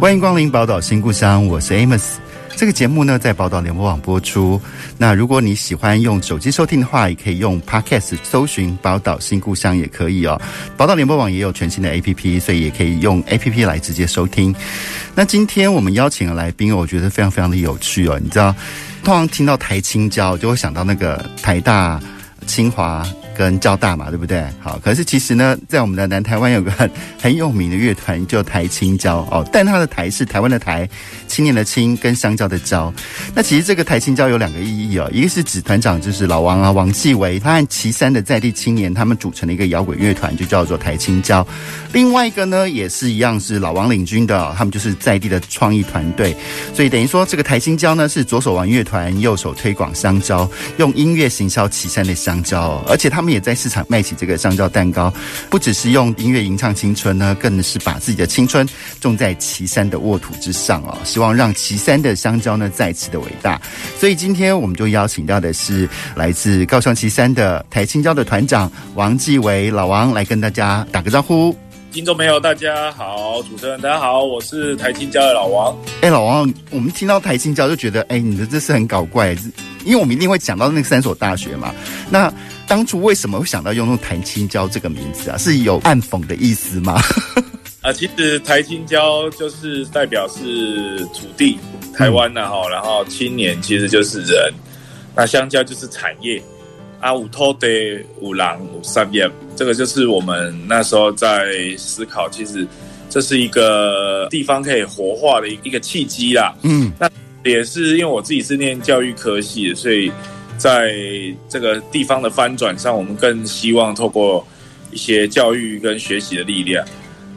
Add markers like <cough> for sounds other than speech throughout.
欢迎光临宝岛新故乡，我是 Amos。这个节目呢，在宝岛联播网播出。那如果你喜欢用手机收听的话，也可以用 Podcast 搜寻“宝岛新故乡”也可以哦。宝岛联播网也有全新的 APP，所以也可以用 APP 来直接收听。那今天我们邀请的来宾，我觉得非常非常的有趣哦。你知道，通常听到台青交，就会想到那个台大、清华。跟交大嘛，对不对？好，可是其实呢，在我们的南台湾有个很很有名的乐团，叫台青交哦。但它的台是台湾的台，青年的青，跟香蕉的蕉。那其实这个台清交有两个意义哦，一个是指团长就是老王啊，王继维，他和旗山的在地青年他们组成的一个摇滚乐团，就叫做台清交。另外一个呢，也是一样是老王领军的，哦，他们就是在地的创意团队。所以等于说，这个台清交呢，是左手玩乐团，右手推广香蕉，用音乐行销旗山的香蕉，哦，而且他们。也在市场卖起这个香蕉蛋糕，不只是用音乐吟唱青春呢，更是把自己的青春种在旗山的沃土之上哦，希望让旗山的香蕉呢再次的伟大。所以今天我们就邀请到的是来自高雄旗山的台青椒的团长王继伟老王来跟大家打个招呼。听众朋友，大家好，主持人大家好，我是台青椒的老王。哎，老王，我们听到台青椒就觉得，哎，你的这是很搞怪，因为我们一定会讲到那三所大学嘛。那当初为什么会想到用用“台青椒”这个名字啊？是有暗讽的意思吗？<laughs> 啊，其实台青椒就是代表是土地，台湾呐哈，然后青年其实就是人，那香蕉就是产业。啊，五托的五郎五三叶，这个就是我们那时候在思考，其实这是一个地方可以活化的一个契机啦。嗯，那也是因为我自己是念教育科系的，所以在这个地方的翻转上，我们更希望透过一些教育跟学习的力量。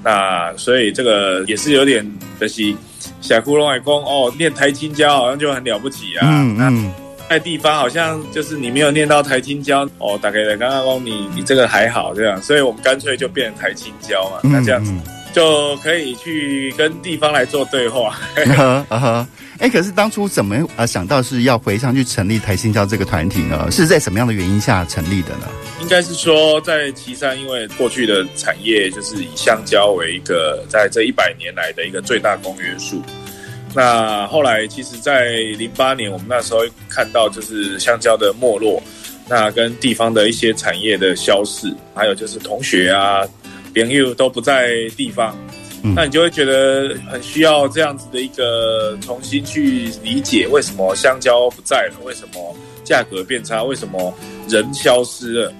那所以这个也是有点可惜，小窟窿外公哦，念台青椒好像就很了不起啊。嗯嗯。在地方好像就是你没有念到台青椒哦，大概的刚刚说你你这个还好这样，所以我们干脆就变成台青椒嘛，那这样子就可以去跟地方来做对话。<laughs> 啊哈，哎，可是当初怎么啊想到是要回上去成立台清交这个团体呢？是在什么样的原因下成立的呢？应该是说在旗山，因为过去的产业就是以香蕉为一个在这一百年来的一个最大公约数。那后来，其实，在零八年，我们那时候看到就是香蕉的没落，那跟地方的一些产业的消逝，还有就是同学啊、朋友都不在地方，那你就会觉得很需要这样子的一个重新去理解，为什么香蕉不在了？为什么价格变差？为什么人消失了？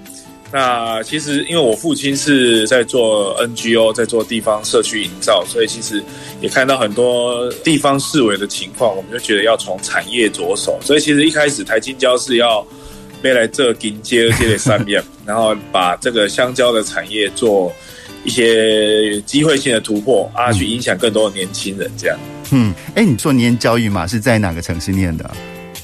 那其实，因为我父亲是在做 NGO，在做地方社区营造，所以其实也看到很多地方市委的情况，我们就觉得要从产业着手。所以其实一开始台金交是要没来这紧接这些三面，然后把这个香蕉的产业做一些机会性的突破啊，去影响更多的年轻人这样。嗯，哎，你说念教育嘛，是在哪个城市念的？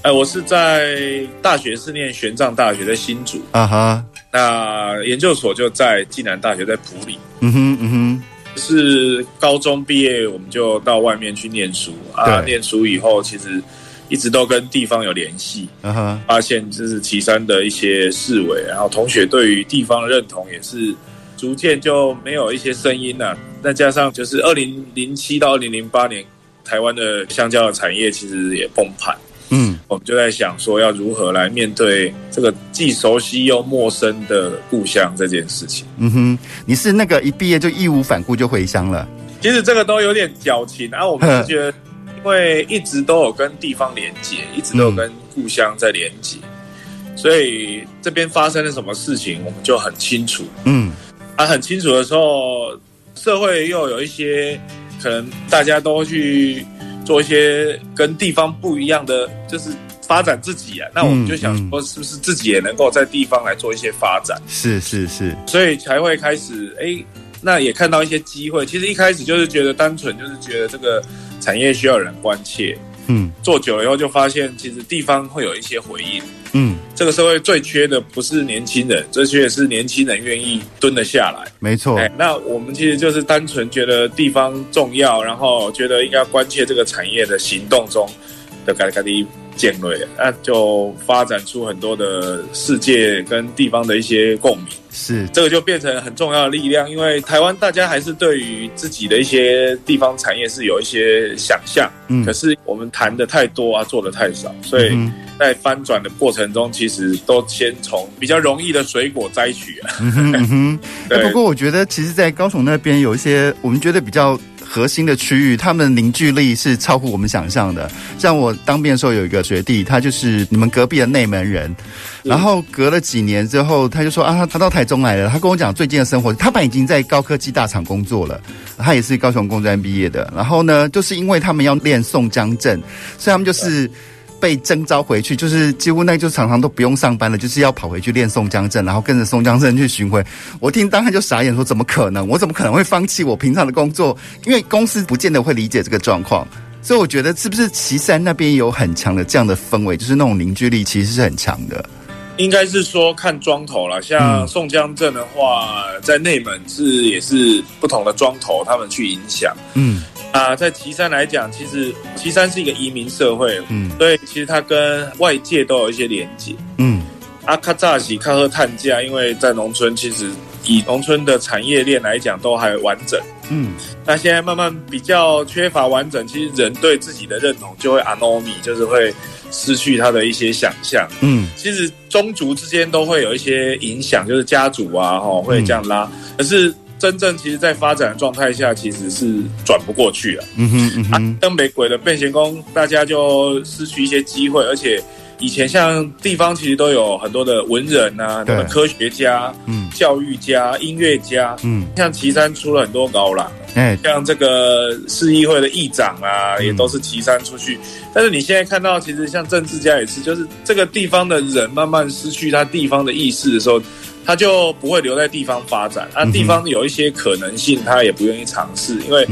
哎，我是在大学是念玄奘大学，在新竹。啊哈。那研究所就在暨南大学，在埔里。嗯哼，嗯哼，是高中毕业，我们就到外面去念书啊。念书以后，其实一直都跟地方有联系。嗯哼，发现就是旗山的一些市委，然后同学对于地方的认同也是逐渐就没有一些声音了。再加上就是二零零七到二零零八年，台湾的香蕉的产业其实也崩盘。嗯，我们就在想说，要如何来面对这个既熟悉又陌生的故乡这件事情。嗯哼，你是那个一毕业就义无反顾就回乡了？其实这个都有点矫情啊。我们是觉得，因为一直都有跟地方连接，一直都有跟故乡在连接，嗯，所以这边发生了什么事情，我们就很清楚。嗯，啊，很清楚的时候，社会又有一些可能大家都会去。做一些跟地方不一样的，就是发展自己啊。那我们就想说，是不是自己也能够在地方来做一些发展？是是是，所以才会开始哎，那也看到一些机会。其实一开始就是觉得单纯，就是觉得这个产业需要人关切。嗯，做久了以后就发现，其实地方会有一些回应。嗯，这个社会最缺的不是年轻人，最缺的是年轻人愿意蹲得下来。没错。哎，那我们其实就是单纯觉得地方重要，然后觉得应该关切这个产业的行动中的嘎嘎的尖锐，那就发展出很多的世界跟地方的一些共鸣。是，这个就变成很重要的力量，因为台湾大家还是对于自己的一些地方产业是有一些想象，嗯，可是我们谈的太多啊，做的太少，所以在翻转的过程中，其实都先从比较容易的水果摘取啊。嗯哼，嗯哼，对。<laughs> 不过我觉得，其实，在高雄那边有一些我们觉得比较。核心的区域，他们凝聚力是超乎我们想象的。像我当兵的时候，有一个学弟，他就是你们隔壁的内门人，然后隔了几年之后，他就说啊，他他到台中来了。他跟我讲最近的生活，他本来已经在高科技大厂工作了，他也是高雄工专毕业的。然后呢，就是因为他们要练宋江阵，所以他们就是。被征召回去，就是几乎那就常常都不用上班了，就是要跑回去练宋江阵，然后跟着宋江阵去巡回。我听当时就傻眼，说怎么可能？我怎么可能会放弃我平常的工作？因为公司不见得会理解这个状况，所以我觉得是不是岐山那边有很强的这样的氛围，就是那种凝聚力其实是很强的。应该是说看庄头了，像宋江镇的话，嗯、在内门是也是不同的庄头，他们去影响。嗯啊，在岐山来讲，其实岐山是一个移民社会，嗯，所以其实它跟外界都有一些连接。嗯，阿卡扎西卡赫探价，因为在农村，其实以农村的产业链来讲都还完整。嗯，那现在慢慢比较缺乏完整，其实人对自己的认同就会阿诺米，就是会。失去他的一些想象，嗯，其实宗族之间都会有一些影响，就是家族啊，哈，会这样拉。嗯、可是真正其实，在发展的状态下，其实是转不过去了。嗯哼，嗯哼，啊，登北鬼的变形工，大家就失去一些机会，而且。以前像地方其实都有很多的文人啊，什么科学家、嗯，教育家、音乐家，嗯，像岐山出了很多高朗，哎，像这个市议会的议长啊，嗯、也都是岐山出去。但是你现在看到，其实像政治家也是，就是这个地方的人慢慢失去他地方的意识的时候，他就不会留在地方发展。那、啊、地方有一些可能性，他也不愿意尝试，因为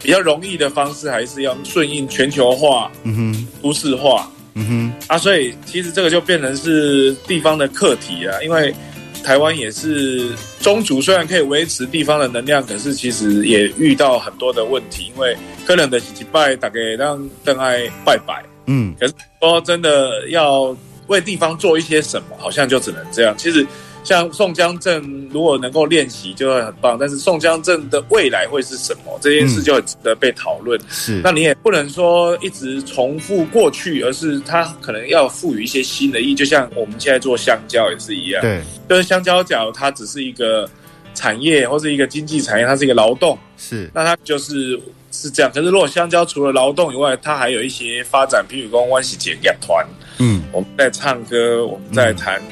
比较容易的方式还是要顺应全球化、嗯哼，都市化。嗯哼啊，所以其实这个就变成是地方的课题啊，因为台湾也是宗族，虽然可以维持地方的能量，可是其实也遇到很多的问题，因为可能的几拜大概让邓爱拜拜，嗯，可是说真的要为地方做一些什么，好像就只能这样。其实。像宋江镇，如果能够练习，就会很棒。但是宋江镇的未来会是什么？这件事就很值得被讨论。是，那你也不能说一直重复过去，而是它可能要赋予一些新的意义。就像我们现在做香蕉也是一样。对，就是香蕉角，它只是一个产业或是一个经济产业，它是一个劳动。是，那它就是是这样。可是如果香蕉除了劳动以外，它还有一些发展，譬如说关系节乐团。嗯，我们在唱歌，我们在谈。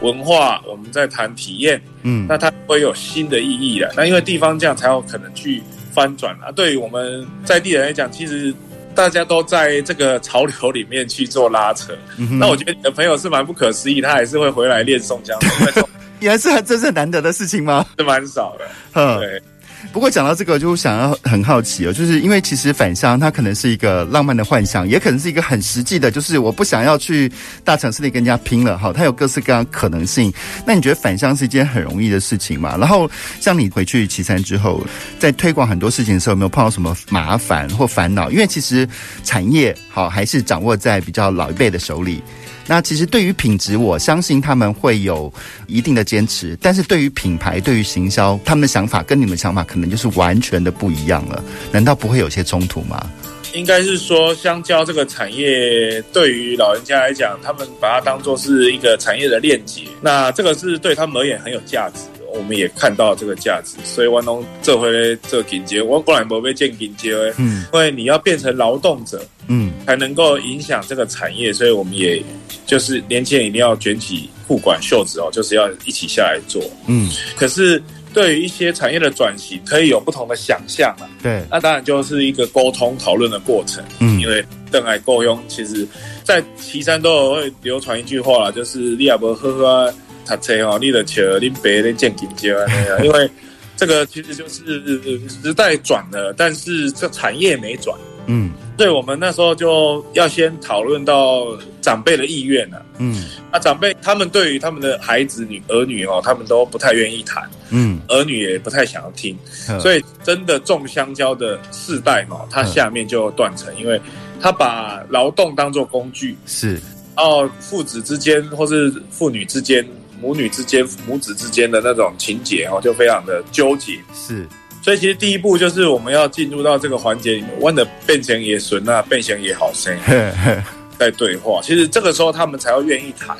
文化，我们在谈体验，嗯，那它会有新的意义的。那因为地方这样才有可能去翻转啊。对于我们在地人来讲，其实大家都在这个潮流里面去做拉扯。那我觉得你的朋友是蛮不可思议，他还是会回来练宋江。<laughs> 也是很真正难得的事情吗？<laughs> 是蛮少的。嗯对。不过讲到这个，就想要很好奇哦，就是因为其实返乡它可能是一个浪漫的幻想，也可能是一个很实际的，就是我不想要去大城市里跟人家拼了哈，它有各式各样可能性。那你觉得返乡是一件很容易的事情吗？然后像你回去旗山之后，在推广很多事情的时候，有没有碰到什么麻烦或烦恼？因为其实产业好还是掌握在比较老一辈的手里。那其实对于品质，我相信他们会有一定的坚持，但是对于品牌、对于行销，他们的想法跟你们想法可能就是完全的不一样了。难道不会有些冲突吗？应该是说，香蕉这个产业对于老人家来讲，他们把它当做是一个产业的链接，那这个是对他们而言很有价值。我们也看到这个价值，所以万东这回这紧接，我本来不会建紧接，嗯，因为你要变成劳动者，嗯，才能够影响这个产业，所以我们也就是年轻人一定要卷起裤管袖子哦，就是要一起下来做，嗯。可是对于一些产业的转型，可以有不同的想象嘛，对，那当然就是一个沟通讨论的过程，嗯，因为邓爱够用，其实在旗山都有会流传一句话啦，就是你也不呵呵。他车哦，你的车，你别的见紧接啊那样，<laughs> 因为这个其实就是时代转了，但是这产业没转。嗯，所以我们那时候就要先讨论到长辈的意愿了。嗯，那长辈他们对于他们的孩子女儿女哦，他们都不太愿意谈。嗯，儿女也不太想要听。嗯所以真的种香蕉的世代哦，它下面就断层，因为他把劳动当作工具，是，哦父子之间或是父女之间、母女之间、母子之间的那种情节哦，就非常的纠结。是，所以其实第一步就是我们要进入到这个环节里面，问的变成也顺啊，变成也好声，呵呵在对话。其实这个时候他们才会愿意谈，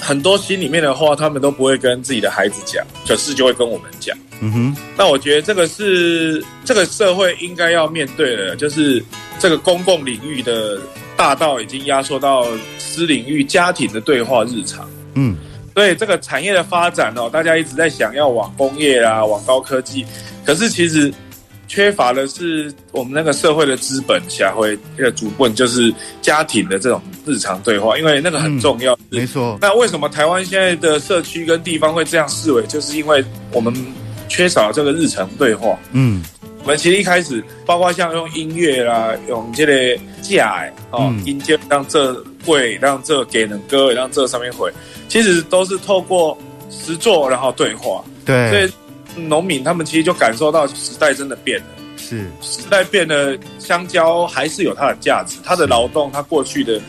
很多心里面的话他们都不会跟自己的孩子讲，可是就会跟我们讲。嗯哼，那我觉得这个是这个社会应该要面对的，就是这个公共领域的大道已经压缩到私领域家庭的对话日常。嗯，所以这个产业的发展哦，大家一直在想要往工业啊，往高科技，可是其实缺乏的是我们那个社会的资本下会一个主棍，就是家庭的这种日常对话，因为那个很重要。没错。那为什么台湾现在的社区跟地方会这样视为？就是因为我们缺少这个日常对话。嗯，我们其实一开始，包括像用音乐啦，用这个架哦，嗯音阶让这会让这给人歌，让这上面回，其实都是透过实作然后对话。对，所以农民他们其实就感受到时代真的变了，是，时代变了，香蕉还是有它的价值，它的劳动，它过去的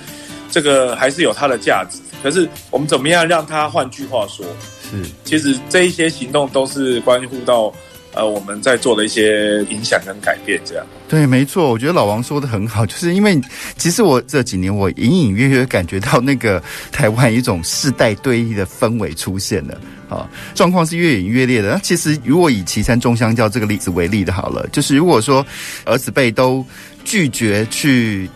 这个还是有它的价值。可是我们怎么样让它？换句话说，是，其实这一些行动都是关乎到呃我们在做的一些影响跟改变，这样。对，没错，我觉得老王说的很好，<laughs> 就是因为其实我这几年我隐隐约约感觉到那个台湾一种世代对立的氛围出现了啊，状况是越演越烈的。那其实如果以岐山种香蕉这个例子为例的好了，就是如果说儿子辈都拒绝去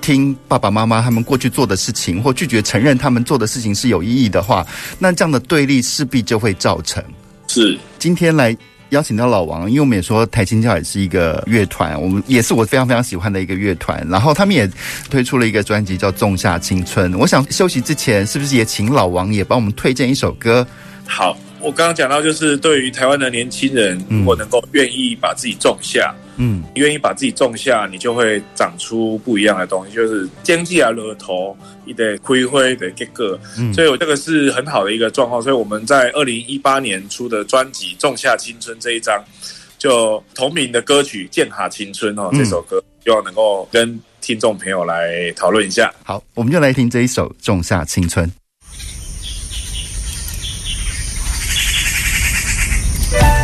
听爸爸妈妈他们过去做的事情，或拒绝承认他们做的事情是有意义的话，那这样的对立势必就会造成。是，今天来。邀请到老王，因为我们也说台青教也是一个乐团，我们也是我非常非常喜欢的一个乐团。然后他们也推出了一个专辑叫《仲夏青春》。我想休息之前，是不是也请老王也帮我们推荐一首歌？好，我刚刚讲到，就是对于台湾的年轻人，如果能够愿意把自己种下。嗯，愿意把自己种下，你就会长出不一样的东西，就是经济啊，额头，你得开花的结果。嗯，所以我这个是很好的一个状况。所以我们在二零一八年出的专辑《仲夏青春》这一张，就同名的歌曲《剑哈青春》哦，这首歌希望能够跟听众朋友来讨论一下。好，我们就来听这一首《仲夏青春》。Bye.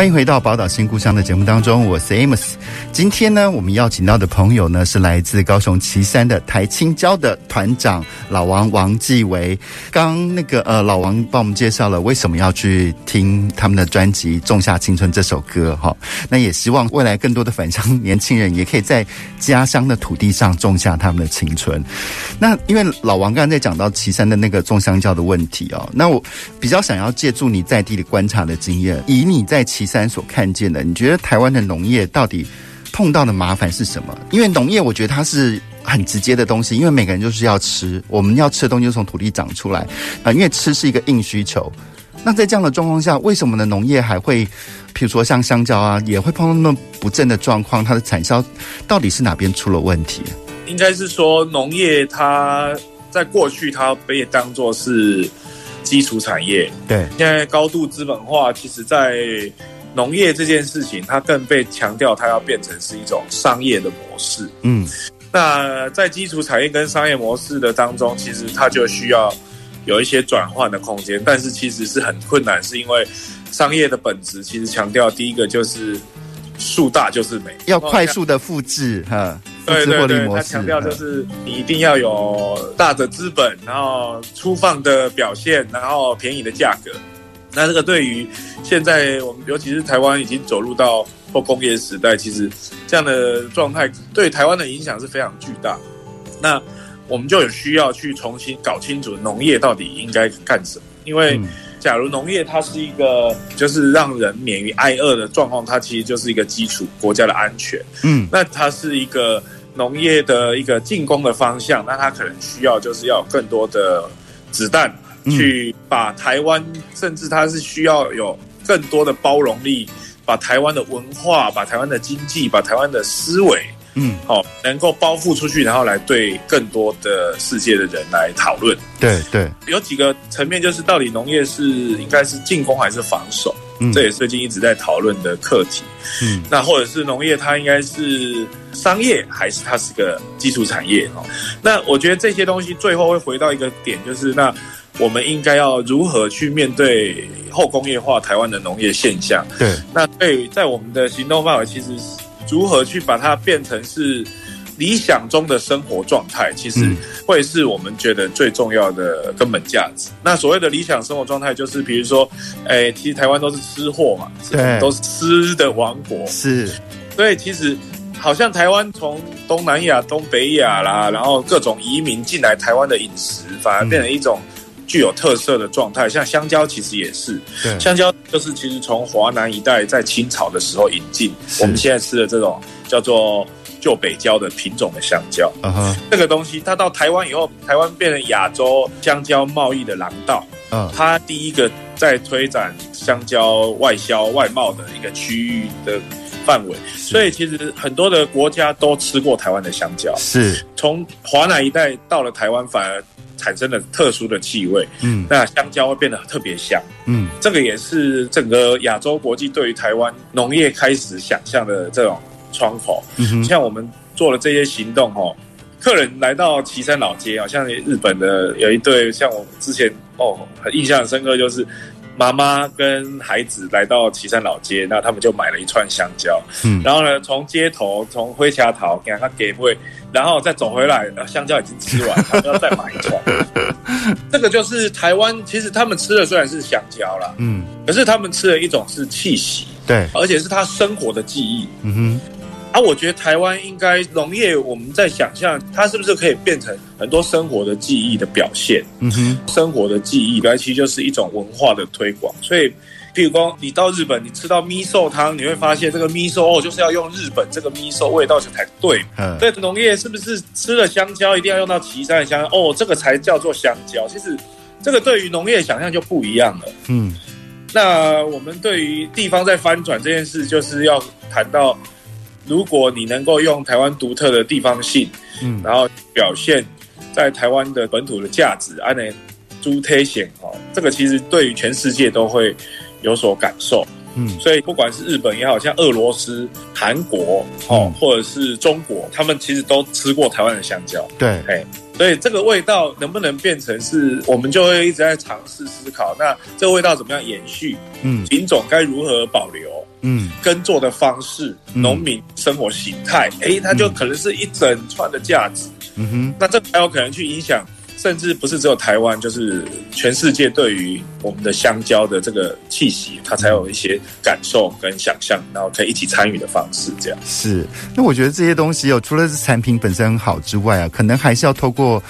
欢迎回到《宝岛新故乡》的节目当中，我是 Amos。今天呢，我们邀请到的朋友呢，是来自高雄旗山的台青交的团长老王王继维。刚那个呃，老王帮我们介绍了为什么要去听他们的专辑《种下青春》这首歌哈。那也希望未来更多的返乡年轻人也可以在家乡的土地上种下他们的青春。那因为老王刚才在讲到旗山的那个种香蕉的问题哦，那我比较想要借助你在地的观察的经验，以你在旗山所看见的，你觉得台湾的农业到底碰到的麻烦是什么？因为农业，我觉得它是很直接的东西，因为每个人就是要吃，我们要吃的东西就从土地长出来啊、呃，因为吃是一个硬需求。那在这样的状况下，为什么呢？农业还会，比如说像香蕉啊，也会碰到那么不正的状况？它的产销到底是哪边出了问题？应该是说农业它在过去它被当作是基础产业，对，现在高度资本化，其实在农业这件事情，它更被强调，它要变成是一种商业的模式。嗯，那在基础产业跟商业模式的当中，其实它就需要有一些转换的空间，但是其实是很困难，是因为商业的本质其实强调第一个就是树大就是美，要快速的复制哈。对对对，它强调就是你一定要有大的资本，然后粗放的表现，然后便宜的价格。那这个对于现在我们，尤其是台湾已经走入到后工业时代，其实这样的状态对台湾的影响是非常巨大。那我们就有需要去重新搞清楚农业到底应该干什么。因为假如农业它是一个就是让人免于挨饿的状况，它其实就是一个基础国家的安全。嗯，那它是一个农业的一个进攻的方向，那它可能需要就是要有更多的子弹。去把台湾，甚至它是需要有更多的包容力，把台湾的文化、把台湾的经济、把台湾的思维，嗯，好，能够包覆出去，然后来对更多的世界的人来讨论。对对，有几个层面，就是到底农业是应该是进攻还是防守？嗯，这也是最近一直在讨论的课题。嗯，那或者是农业它应该是商业，还是它是个基础产业？哦，那我觉得这些东西最后会回到一个点，就是那。我们应该要如何去面对后工业化台湾的农业现象？对，那对于在我们的行动范围，其实如何去把它变成是理想中的生活状态，其实会是我们觉得最重要的根本价值。那所谓的理想生活状态，就是比如说，哎，其实台湾都是吃货嘛，对，都是吃的王国，是。所以其实好像台湾从东南亚、东北亚啦，然后各种移民进来台湾的饮食，反而变成一种。具有特色的状态，像香蕉其实也是。对，香蕉就是其实从华南一带在清朝的时候引进，我们现在吃的这种叫做旧北郊的品种的香蕉。这个东西它到台湾以后，台湾变成亚洲香蕉贸易的廊道。嗯，它第一个在推展香蕉外销外贸的一个区域的范围，所以其实很多的国家都吃过台湾的香蕉。是，从华南一带到了台湾，反而。产生了特殊的气味，嗯，那香蕉会变得特别香，嗯，这个也是整个亚洲国际对于台湾农业开始想象的这种窗口。嗯，像我们做了这些行动，哦，客人来到岐山老街啊，像日本的有一对，像我之前哦，很印象很深刻，就是妈妈跟孩子来到旗山老街，那他们就买了一串香蕉，嗯，然后呢，从街头从灰霞桃给他给会。然后再走回来，香蕉已经吃完，他们要再买一串。<laughs> 这个就是台湾，其实他们吃的虽然是香蕉啦，嗯，可是他们吃的一种是气息，对，而且是他生活的记忆。嗯哼，啊，我觉得台湾应该农业，我们在想象它是不是可以变成很多生活的记忆的表现？嗯哼，生活的记忆，来其实就是一种文化的推广。所以，譬如说你到日本，你吃到咪寿汤，你会发现这个咪寿哦，就是要用日本这个咪寿味道才对。嗯，对，农业是不是吃了香蕉一定要用到岐山的香蕉？哦，这个才叫做香蕉。其实这个对于农业想象就不一样了。嗯，那我们对于地方在翻转这件事，就是要谈到。如果你能够用台湾独特的地方性，嗯，然后表现在台湾的本土的价值，安内诸推显哦，这个其实对于全世界都会有所感受，嗯，所以不管是日本也好，像俄罗斯、韩国哦，嗯、或者是中国，他们其实都吃过台湾的香蕉，对，哎，所以这个味道能不能变成是，我们就会一直在尝试思考，那这个味道怎么样延续？嗯，品种该如何保留？嗯，耕作的方式、农民生活形态，哎、嗯，它就可能是一整串的价值。嗯哼，那这还有可能去影响，甚至不是只有台湾，就是全世界对于我们的香蕉的这个气息，它才有一些感受跟想象，然后可以一起参与的方式。这样是。那我觉得这些东西哦，除了是产品本身很好之外啊，可能还是要透过。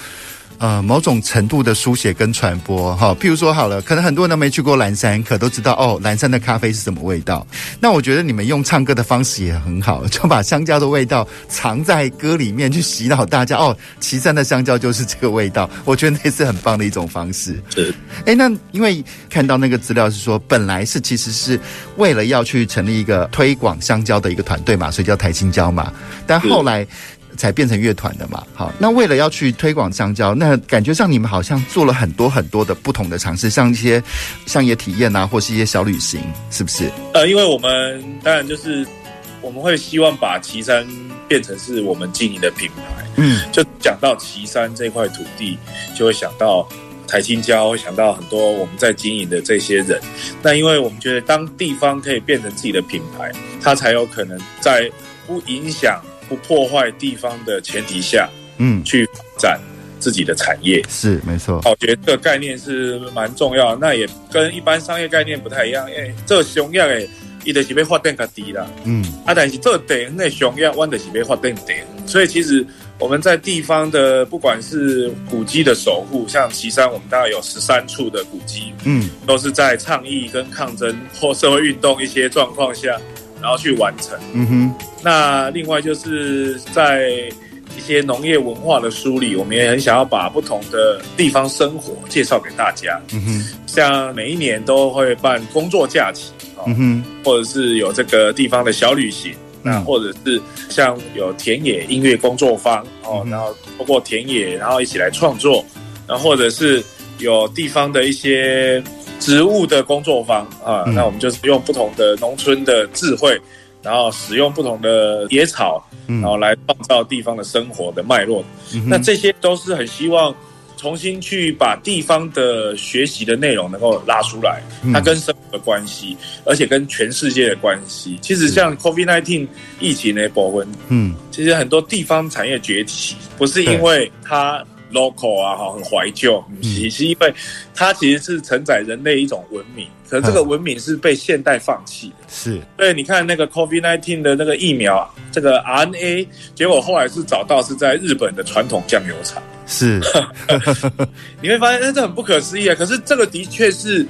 呃，某种程度的书写跟传播，哈，譬如说好了，可能很多人都没去过蓝山，可都知道哦，蓝山的咖啡是什么味道。那我觉得你们用唱歌的方式也很好，<laughs> 就把香蕉的味道藏在歌里面，去洗脑大家哦，岐山的香蕉就是这个味道。我觉得那是很棒的一种方式。是，哎，那因为看到那个资料是说，本来是其实是为了要去成立一个推广香蕉的一个团队嘛，所以叫台青蕉嘛，但后来。才变成乐团的嘛。好，那为了要去推广香蕉，那感觉上你们好像做了很多很多的不同的尝试，像一些乡野体验啊，或是一些小旅行，是不是？呃，因为我们当然就是我们会希望把岐山变成是我们经营的品牌。嗯，就讲到岐山这块土地，就会想到台青蕉，会想到很多我们在经营的这些人。那因为我们觉得，当地方可以变成自己的品牌，它才有可能在不影响。不破坏地方的前提下，嗯，去发展自己的产业是没错。我觉得这个概念是蛮重要，那也跟一般商业概念不太一样。因为这个熊样诶，伊的是被发电较低啦，嗯，啊，但是这地那熊样，弯的是被发电低。所以其实我们在地方的不管是古迹的守护，像旗山，我们大概有十三处的古迹，嗯，都是在倡议跟抗争或社会运动一些状况下。然后去完成，嗯哼。那另外就是在一些农业文化的梳理，我们也很想要把不同的地方生活介绍给大家，嗯哼。像每一年都会办工作假期，嗯哼，或者是有这个地方的小旅行，那或者是像有田野音乐工作坊，哦，然后透过田野，然后一起来创作，然后或者是有地方的一些。植物的工作坊啊，那我们就是用不同的农村的智慧，然后使用不同的野草，然后来创造地方的生活的脉络。那这些都是很希望重新去把地方的学习的内容能够拉出来，它跟生活的关系，而且跟全世界的关系。其实像 COVID-19 疫情的部分，嗯，其实很多地方产业崛起，不是因为它。Local 啊，哈，很怀旧，其实因为它其实是承载人类一种文明，可是这个文明是被现代放弃的。是，所以你看那个 COVID nineteen 的那个疫苗，这个 RNA，结果后来是找到是在日本的传统酱油厂。是，<laughs> 你会发现，那这很不可思议啊！可是这个的确是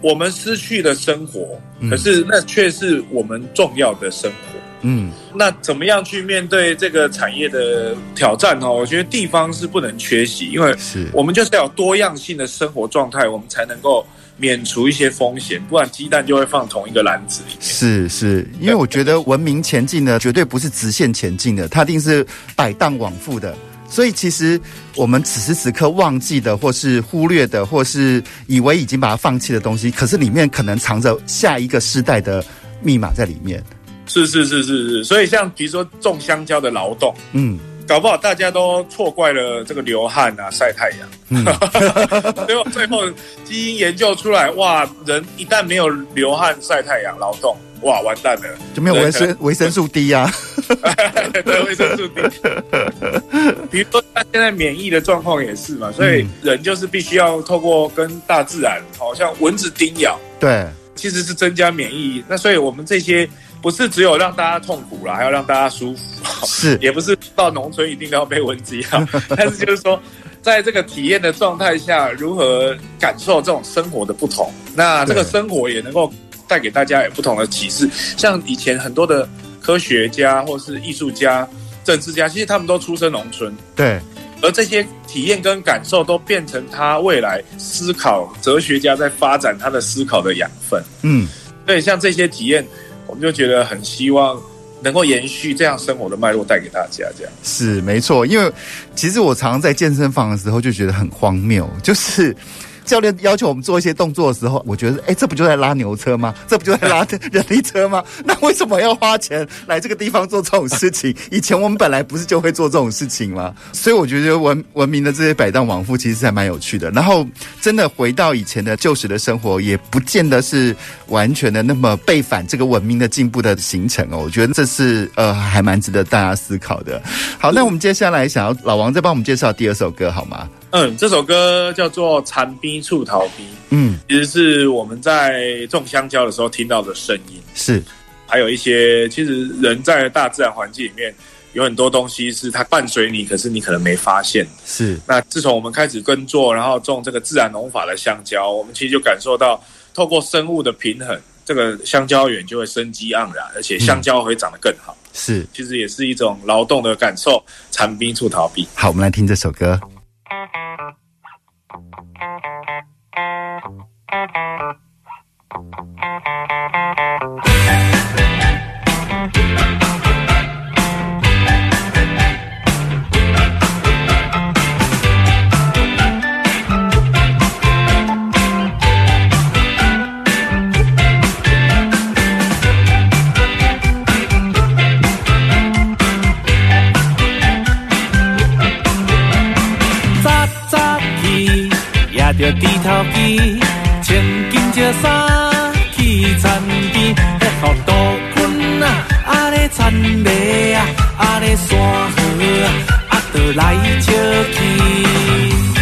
我们失去的生活，可是那却是我们重要的生活。嗯，那怎么样去面对这个产业的挑战呢？我觉得地方是不能缺席，因为是我们就是要有多样性的生活状态，我们才能够免除一些风险，不然鸡蛋就会放同一个篮子里面。是是，因为我觉得文明前进呢，绝对不是直线前进的，它一定是摆荡往复的。所以其实我们此时此刻忘记的，或是忽略的，或是以为已经把它放弃的东西，可是里面可能藏着下一个世代的密码在里面。是是是是是，所以像比如说种香蕉的劳动，嗯，搞不好大家都错怪了这个流汗啊、晒太阳，嗯、<laughs> 最后最后基因研究出来，哇，人一旦没有流汗、晒太阳、劳动，哇，完蛋了，就没有维生维生素 D 啊，<laughs> 对，维生素 D。比如说他现在免疫的状况也是嘛，所以人就是必须要透过跟大自然，好像蚊子叮咬，对。其实是增加免疫。那所以我们这些不是只有让大家痛苦啦，还要让大家舒服。<laughs> 是，也不是到农村一定都要被蚊子咬，<laughs> 但是就是说，在这个体验的状态下，如何感受这种生活的不同？那这个生活也能够带给大家有不同的启示。像以前很多的科学家或是艺术家、政治家，其实他们都出身农村。对。而这些体验跟感受都变成他未来思考哲学家在发展他的思考的养分。嗯，所以像这些体验，我们就觉得很希望能够延续这样生活的脉络带给大家。这样是没错，因为其实我常在健身房的时候就觉得很荒谬，就是。教练要求我们做一些动作的时候，我觉得，哎，这不就在拉牛车吗？这不就在拉 <laughs> 人力车吗？那为什么要花钱来这个地方做这种事情？<laughs> 以前我们本来不是就会做这种事情吗？所以我觉得文文明的这些摆荡往复其实还蛮有趣的。然后真的回到以前的旧时的生活，也不见得是完全的那么背反这个文明的进步的形成哦。我觉得这是呃还蛮值得大家思考的。好，那我们接下来想要老王再帮我们介绍第二首歌好吗？嗯，这首歌叫做《田边厝头边》。嗯，其实是我们在种香蕉的时候听到的声音。是，还有一些，其实人在大自然环境里面有很多东西是它伴随你，可是你可能没发现。是。那自从我们开始耕作，然后种这个自然农法的香蕉，我们其实就感受到，透过生物的平衡，这个香蕉园就会生机盎然，而且香蕉会长得更好。嗯、是，其实也是一种劳动的感受。田边厝头边。好，我们来听这首歌。着低头皮，穿紧着衫去田边，迄号杜鹃啊，啊咧田螺啊，啊咧山河啊，啊就来笑去。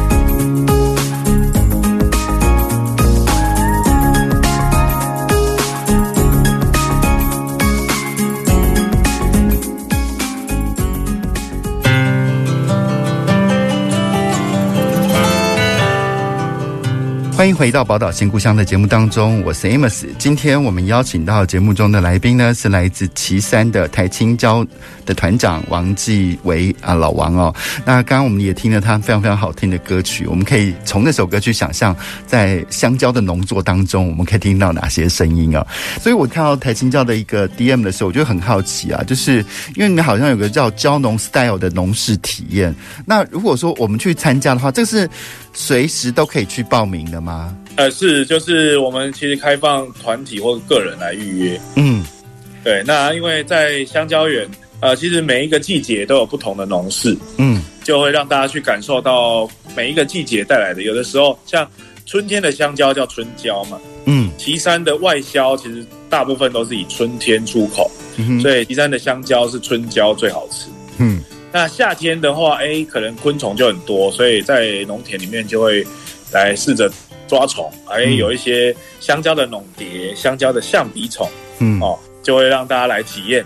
欢迎回到《宝岛新故乡》的节目当中，我是 Amos。今天我们邀请到节目中的来宾呢，是来自旗山的台青交的团长王继维啊，老王哦。那刚刚我们也听了他非常非常好听的歌曲，我们可以从那首歌去想象，在香蕉的农作当中，我们可以听到哪些声音啊？所以我看到台青交的一个 DM 的时候，我就很好奇啊，就是因为你们好像有个叫蕉农 Style 的农事体验。那如果说我们去参加的话，这是随时都可以去报名的吗？啊，呃，是，就是我们其实开放团体或个人来预约。嗯，对。那因为在香蕉园，呃，其实每一个季节都有不同的农事，嗯，就会让大家去感受到每一个季节带来的。有的时候，像春天的香蕉叫春蕉嘛，嗯，岐山的外销其实大部分都是以春天出口，嗯，所以岐山的香蕉是春蕉最好吃。嗯，那夏天的话，哎，可能昆虫就很多，所以在农田里面就会来试着。抓虫，还有一些香蕉的耧蝶、香蕉的象鼻虫，嗯哦，就会让大家来体验。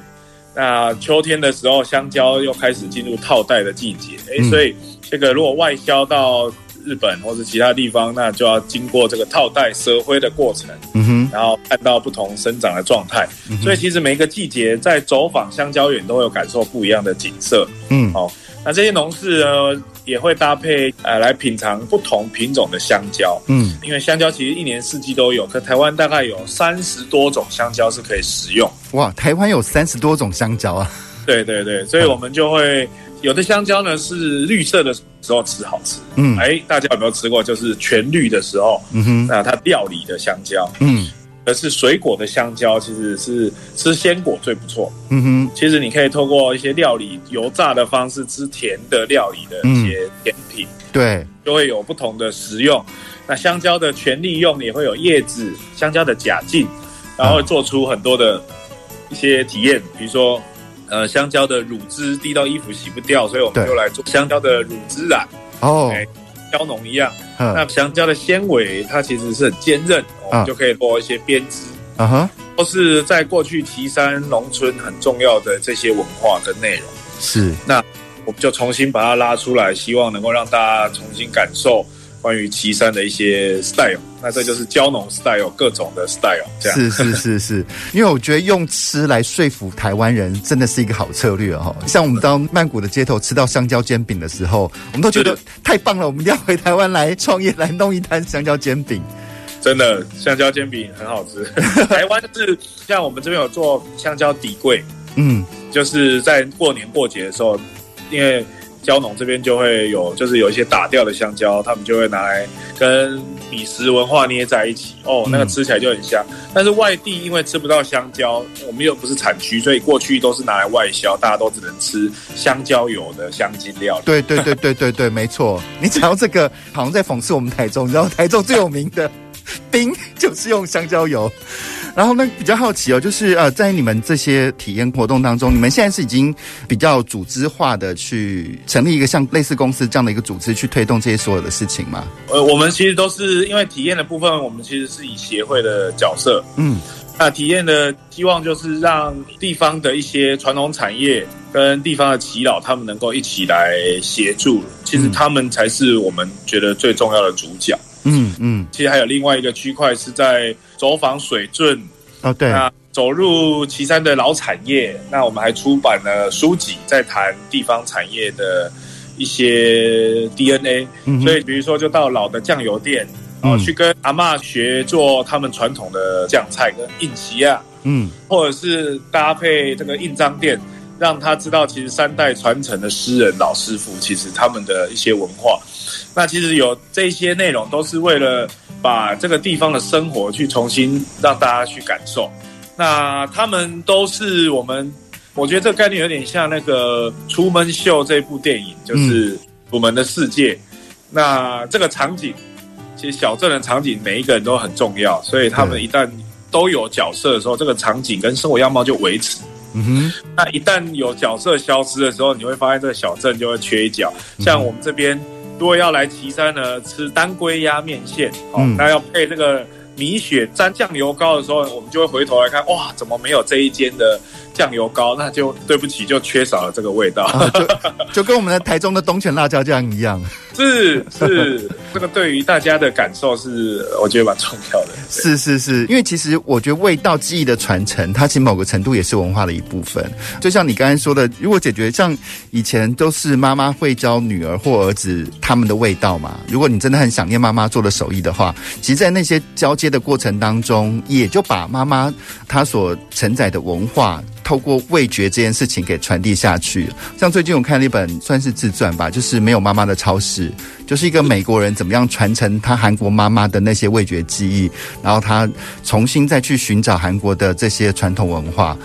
那秋天的时候，香蕉又开始进入套袋的季节，哎、嗯，所以这个如果外销到日本或者其他地方，那就要经过这个套袋蛇灰的过程，嗯哼，然后看到不同生长的状态。嗯、所以其实每一个季节在走访香蕉园，都会有感受不一样的景色，嗯，哦，那这些农事呢？也会搭配呃来品尝不同品种的香蕉，嗯，因为香蕉其实一年四季都有，可台湾大概有三十多种香蕉是可以食用。哇，台湾有三十多种香蕉啊！对对对，所以我们就会有的香蕉呢是绿色的时候吃好吃，嗯，哎，大家有没有吃过？就是全绿的时候，嗯哼，那它料理的香蕉，嗯。而是水果的香蕉，其实是吃鲜果最不错。嗯哼，其实你可以透过一些料理油炸的方式吃甜的料理的一些甜品，嗯、对，就会有不同的食用。那香蕉的全利用也会有叶子、香蕉的假茎，然后做出很多的一些体验，比如说，呃，香蕉的乳汁滴到衣服洗不掉，所以我们就来做香蕉的乳汁染。哦。蕉农一样，那香蕉的纤维它其实是很坚韧，我们就可以做一些编织，啊哈，都是在过去岐山农村很重要的这些文化跟内容。是，那我们就重新把它拉出来，希望能够让大家重新感受。关于岐山的一些 style，那这就是蕉农 style，各种的 style，这样是是是是，因为我觉得用吃来说服台湾人，真的是一个好策略哦。像我们到曼谷的街头吃到香蕉煎饼的时候，我们都觉得太棒了，我们一定要回台湾来创业，来弄一摊香蕉煎饼。真的，香蕉煎饼很好吃。<laughs> 台湾是像我们这边有做香蕉底柜，嗯，就是在过年过节的时候，因为。蕉农这边就会有，就是有一些打掉的香蕉，他们就会拿来跟米食文化捏在一起哦，那个吃起来就很香。嗯、但是外地因为吃不到香蕉，我们又不是产区，所以过去都是拿来外销，大家都只能吃香蕉油的香精料理。对对对对对对，没错。你讲到这个，好像在讽刺我们台中，你知道台中最有名的冰就是用香蕉油。然后呢，比较好奇哦，就是呃，在你们这些体验活动当中，你们现在是已经比较组织化的去成立一个像类似公司这样的一个组织，去推动这些所有的事情吗？呃，我们其实都是因为体验的部分，我们其实是以协会的角色，嗯，那体验的希望就是让地方的一些传统产业跟地方的祈老，他们能够一起来协助，其实他们才是我们觉得最重要的主角。嗯嗯，其实还有另外一个区块是在走访水圳。哦，对，那走入岐山的老产业，那我们还出版了书籍，在谈地方产业的一些 DNA。嗯，所以比如说就到老的酱油店，哦，去跟阿嬷学做他们传统的酱菜跟印旗啊，嗯，或者是搭配这个印章店，让他知道其实三代传承的诗人老师傅，其实他们的一些文化。那其实有这些内容，都是为了把这个地方的生活去重新让大家去感受。那他们都是我们，我觉得这个概念有点像那个《出门秀》这部电影，就是《我们的世界》。那这个场景其实小镇的场景每一个人都很重要，所以他们一旦都有角色的时候，这个场景跟生活样貌就维持。嗯哼，那一旦有角色消失的时候，你会发现这个小镇就会缺一角。像我们这边，如果要来岐山呢，吃当归鸭面线，哦，嗯、那要配这个米血沾酱油膏的时候，我们就会回头来看，哇，怎么没有这一间的？酱油膏，那就对不起，就缺少了这个味道，啊、就就跟我们的台中的东泉辣椒酱一样。<laughs> 是是，这个对于大家的感受是，我觉得蛮重要的。是是是，因为其实我觉得味道记忆的传承，它其实某个程度也是文化的一部分。就像你刚才说的，如果解决像以前都是妈妈会教女儿或儿子他们的味道嘛，如果你真的很想念妈妈做的手艺的话，其实，在那些交接的过程当中，也就把妈妈她所承载的文化。透过味觉这件事情给传递下去，像最近我看了一本算是自传吧，就是没有妈妈的超市，就是一个美国人怎么样传承他韩国妈妈的那些味觉记忆，然后他重新再去寻找韩国的这些传统文化，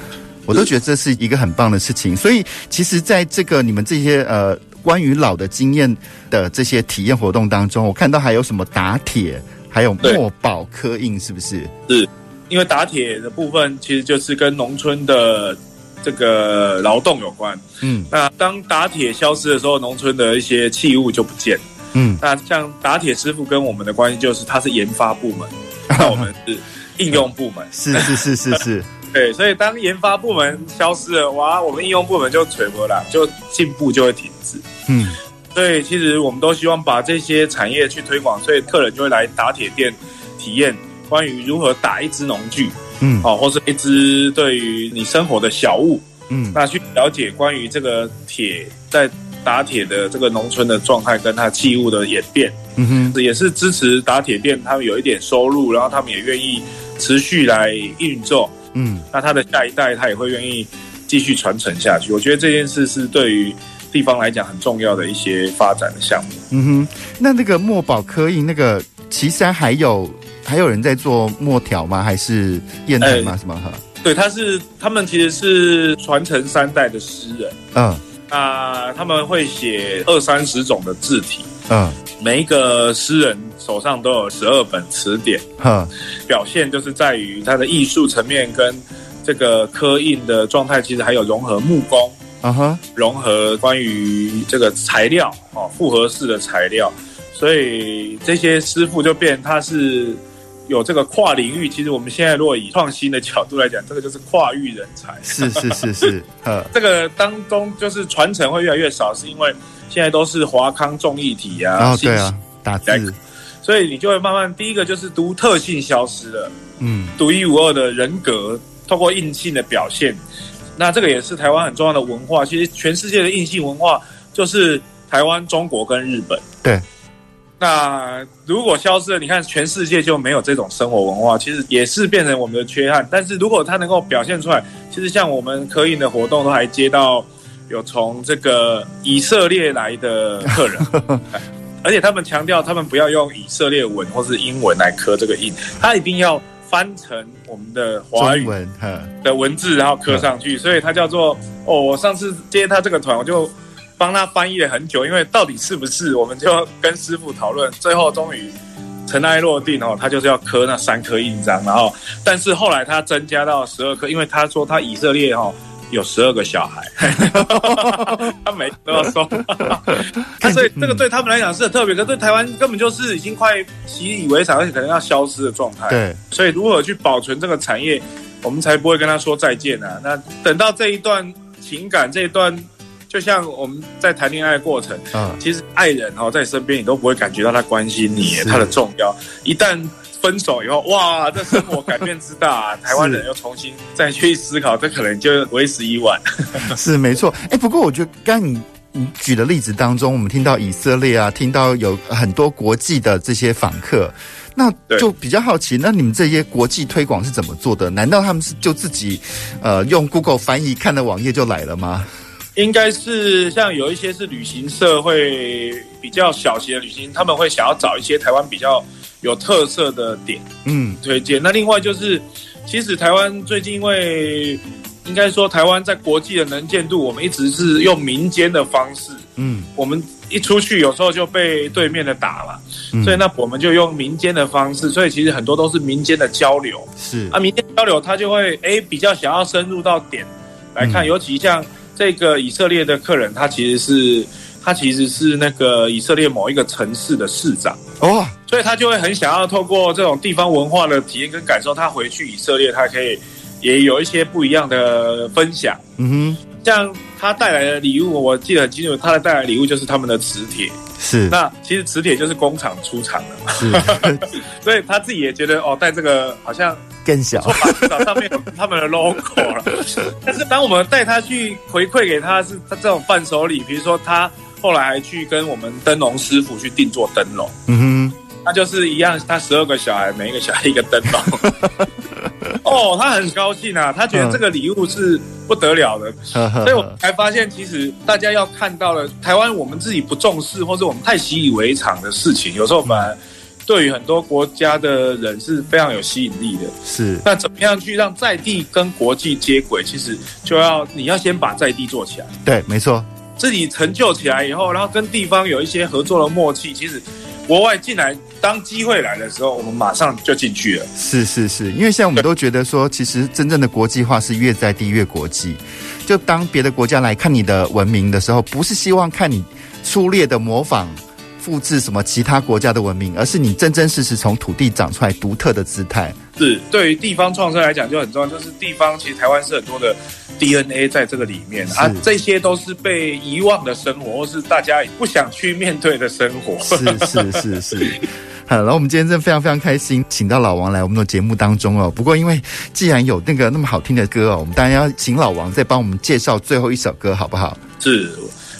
我都觉得这是一个很棒的事情。所以其实，在这个你们这些呃关于老的经验的这些体验活动当中，我看到还有什么打铁，还有墨宝刻印，是不是？是。因为打铁的部分其实就是跟农村的这个劳动有关，嗯，那当打铁消失的时候，农村的一些器物就不见了，嗯，那像打铁师傅跟我们的关系就是他是研发部门，<laughs> 那我们是应用部门，是是是是是，<laughs> 对，所以当研发部门消失了，哇，我们应用部门就垂不了，就进步就会停止，嗯，所以其实我们都希望把这些产业去推广，所以客人就会来打铁店体验。关于如何打一支农具，嗯，哦，或是一支对于你生活的小物，嗯，那去了解关于这个铁在打铁的这个农村的状态，跟它器物的演变，嗯哼，也是支持打铁店他们有一点收入，然后他们也愿意持续来运作，嗯，那他的下一代他也会愿意继续传承下去。我觉得这件事是对于地方来讲很重要的一些发展的项目。嗯哼，那那个墨宝刻印，那个旗山还有。还有人在做墨条吗？还是砚台吗？欸、什么哈？对，他是他们其实是传承三代的诗人。嗯，啊，他们会写二三十种的字体。嗯，每一个诗人手上都有十二本词典。哈、嗯，表现就是在于他的艺术层面跟这个刻印的状态，其实还有融合木工。嗯哼，融合关于这个材料哦，复合式的材料，所以这些师傅就变他是。有这个跨领域，其实我们现在如果以创新的角度来讲，这个就是跨域人才。是是是是，呃，<laughs> 这个当中就是传承会越来越少，是因为现在都是华康重议体啊，哦对啊，打字，所以你就会慢慢第一个就是独特性消失了，嗯，独一无二的人格透过硬性的表现，那这个也是台湾很重要的文化。其实全世界的硬性文化就是台湾、中国跟日本，对。那如果消失了，你看全世界就没有这种生活文化，其实也是变成我们的缺憾。但是如果它能够表现出来，其实像我们刻印的活动都还接到有从这个以色列来的客人，<laughs> 而且他们强调他们不要用以色列文或是英文来刻这个印，他一定要翻成我们的华语的文字，然后刻上去。所以它叫做哦，我上次接他这个团，我就。帮他翻译了很久，因为到底是不是，我们就跟师傅讨论，最后终于尘埃落定哦，他就是要刻那三颗印章，然后，但是后来他增加到十二颗，因为他说他以色列哦有十二个小孩，<laughs> 他每都要收，所以这个对他们来讲是很特别，可是对台湾根本就是已经快习以为常，而且可能要消失的状态。对，所以如何去保存这个产业，我们才不会跟他说再见啊？那等到这一段情感，这一段。就像我们在谈恋爱的过程，嗯，其实爱人哦在身边，你都不会感觉到他关心你，他的重要。一旦分手以后，哇，这生活改变之大，<laughs> 台湾人又重新再去思考，这可能就为时已晚。<laughs> 是没错，哎，不过我觉得刚你你举的例子当中，我们听到以色列啊，听到有很多国际的这些访客，那就比较好奇，那你们这些国际推广是怎么做的？难道他们是就自己呃用 Google 翻译看了网页就来了吗？应该是像有一些是旅行社会比较小型的旅行，他们会想要找一些台湾比较有特色的点，嗯，推荐。那另外就是，其实台湾最近因为应该说台湾在国际的能见度，我们一直是用民间的方式，嗯，我们一出去有时候就被对面的打了，嗯。所以那我们就用民间的方式，所以其实很多都是民间的交流。是。啊，民间交流他就会哎比较想要深入到点来看，嗯。尤其像这个以色列的客人，他其实是他其实是那个以色列某一个城市的市长。哦，所以他就会很想要透过这种地方文化的体验跟感受，他回去以色列，他可以也有一些不一样的分享。嗯哼像他带来的礼物，我记得很清楚，他的带来的礼物就是他们的磁铁。哼，是。那其实磁铁就是工厂出厂的嘛，是。<laughs> 所以他自己也觉得哦，带这个好像更小。至少上面有他们的 logo 了。<laughs> 但是当我们带他去回馈给他是他这种伴手礼，比如说他后来还去跟我们灯笼师傅去定做灯笼。嗯他就是一样，他十二个小孩，每一个小孩一个灯笼。<laughs> 哦，他很高兴啊，他觉得这个礼物是不得了的，<laughs> 所以我呵才发现，其实大家要看到了台湾我们自己不重视，或者我们太习以为常的事情，有时候反而对于很多国家的人是非常有吸引力的。是那怎么样去让在地跟国际接轨？其实就要你要先把在地做起来。对，没错，自己成就起来以后，然后跟地方有一些合作的默契，其实国外进来，当机会来的时候，我们马上就进去了。是是是，因为现在我们都觉得说，其实真正的国际化是越在地越国际。就当别的国家来看你的文明的时候，不是希望看你粗略的模仿、复制什么其他国家的文明，而是你真真实实从土地长出来独特的姿态。是对于地方创生来讲就很重要，就是地方其实台湾是很多的 DNA 在这个里面啊，这些都是被遗忘的生活，或是大家不想去面对的生活。是是是是。<laughs> 好，然后我们今天真的非常非常开心，请到老王来我们的节目当中哦。不过因为既然有那个那么好听的歌哦，我们当然要请老王再帮我们介绍最后一首歌，好不好？是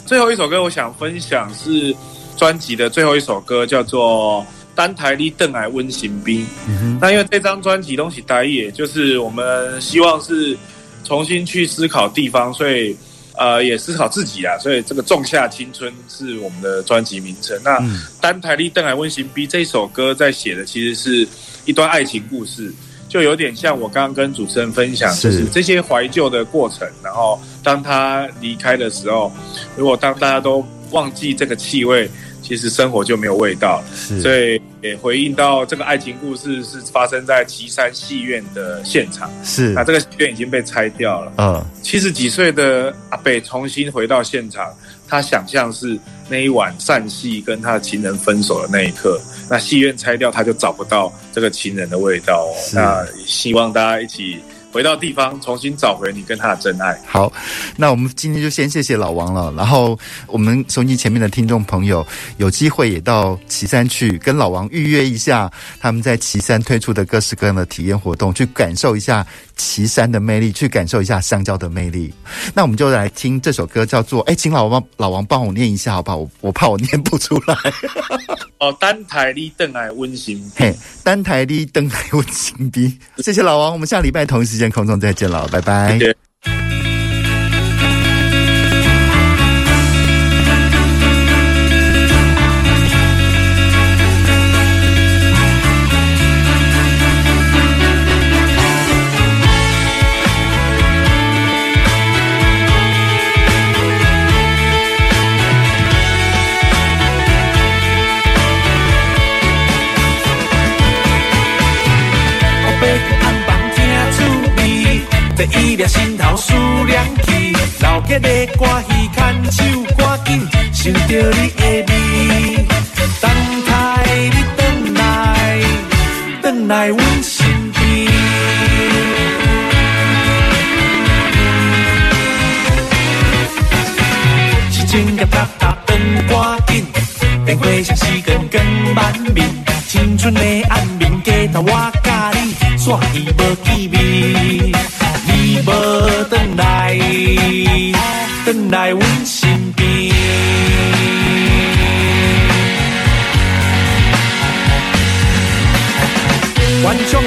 最后一首歌，我想分享是专辑的最后一首歌，叫做《单台你邓来温行兵》。嗯那因为这张专辑东西待也，就是我们希望是重新去思考地方，所以呃也思考自己啊，所以这个仲夏青春是我们的专辑名称。那嗯单台你邓来温行兵这首歌在写的其实是一段爱情故事，就有点像我刚刚跟主持人分享，就是这些怀旧的过程。然后当他离开的时候，如果当大家都忘记这个气味，其实生活就没有味道。是，所以也回应到这个爱情故事是发生在岐山戏院的现场，是那，这个戏院已经被拆掉了。嗯，七十几岁的阿北重新回到现场，他想象是那一晚散戏跟他的情人分手的那一刻，那戏院拆掉，他就找不到这个情人的味道哦。那希望大家一起回到地方，重新找回你跟他的真爱。好，那我们今天就先谢谢老王了。然后我们收音前面的听众朋友，有机会也到岐山去跟老王预约一下，他们在岐山推出的各式各样的体验活动，去感受一下旗山的魅力，去感受一下香蕉的魅力。那我们就来听这首歌，叫做哎，请老王老王帮我念一下好不好？我我怕我念不出来。<laughs> 哦，单台立邓来温馨。嘿，单台的登台温馨的，谢谢老王，我们下礼拜同一时间空中再见了，拜拜。谢谢第一粒心头思念起，老吉的歌戏牵手赶紧，想着你的味，等待你转来，转来阮身边。时间甲踏踏转赶紧，变化成时间更万面，青春的暗面街头我甲你，煞伊无记味，你无转来，转来阮身边。观众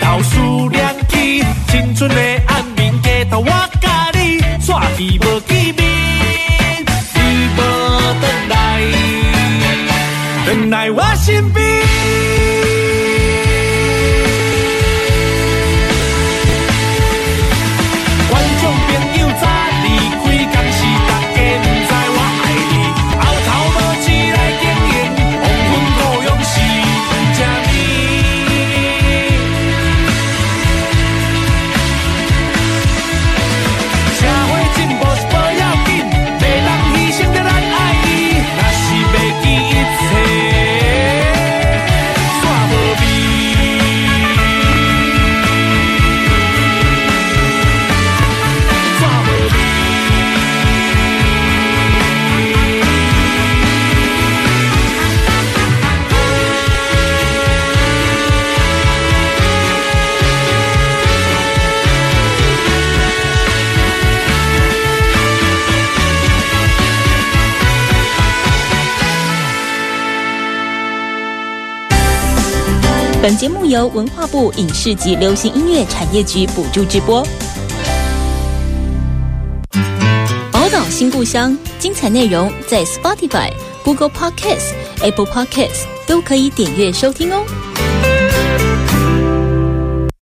头思念起，青春的由文化部影视及流行音乐产业局补助直播。宝岛新故乡，精彩内容在 Spotify、Google Podcasts、Apple Podcasts 都可以点阅收听哦。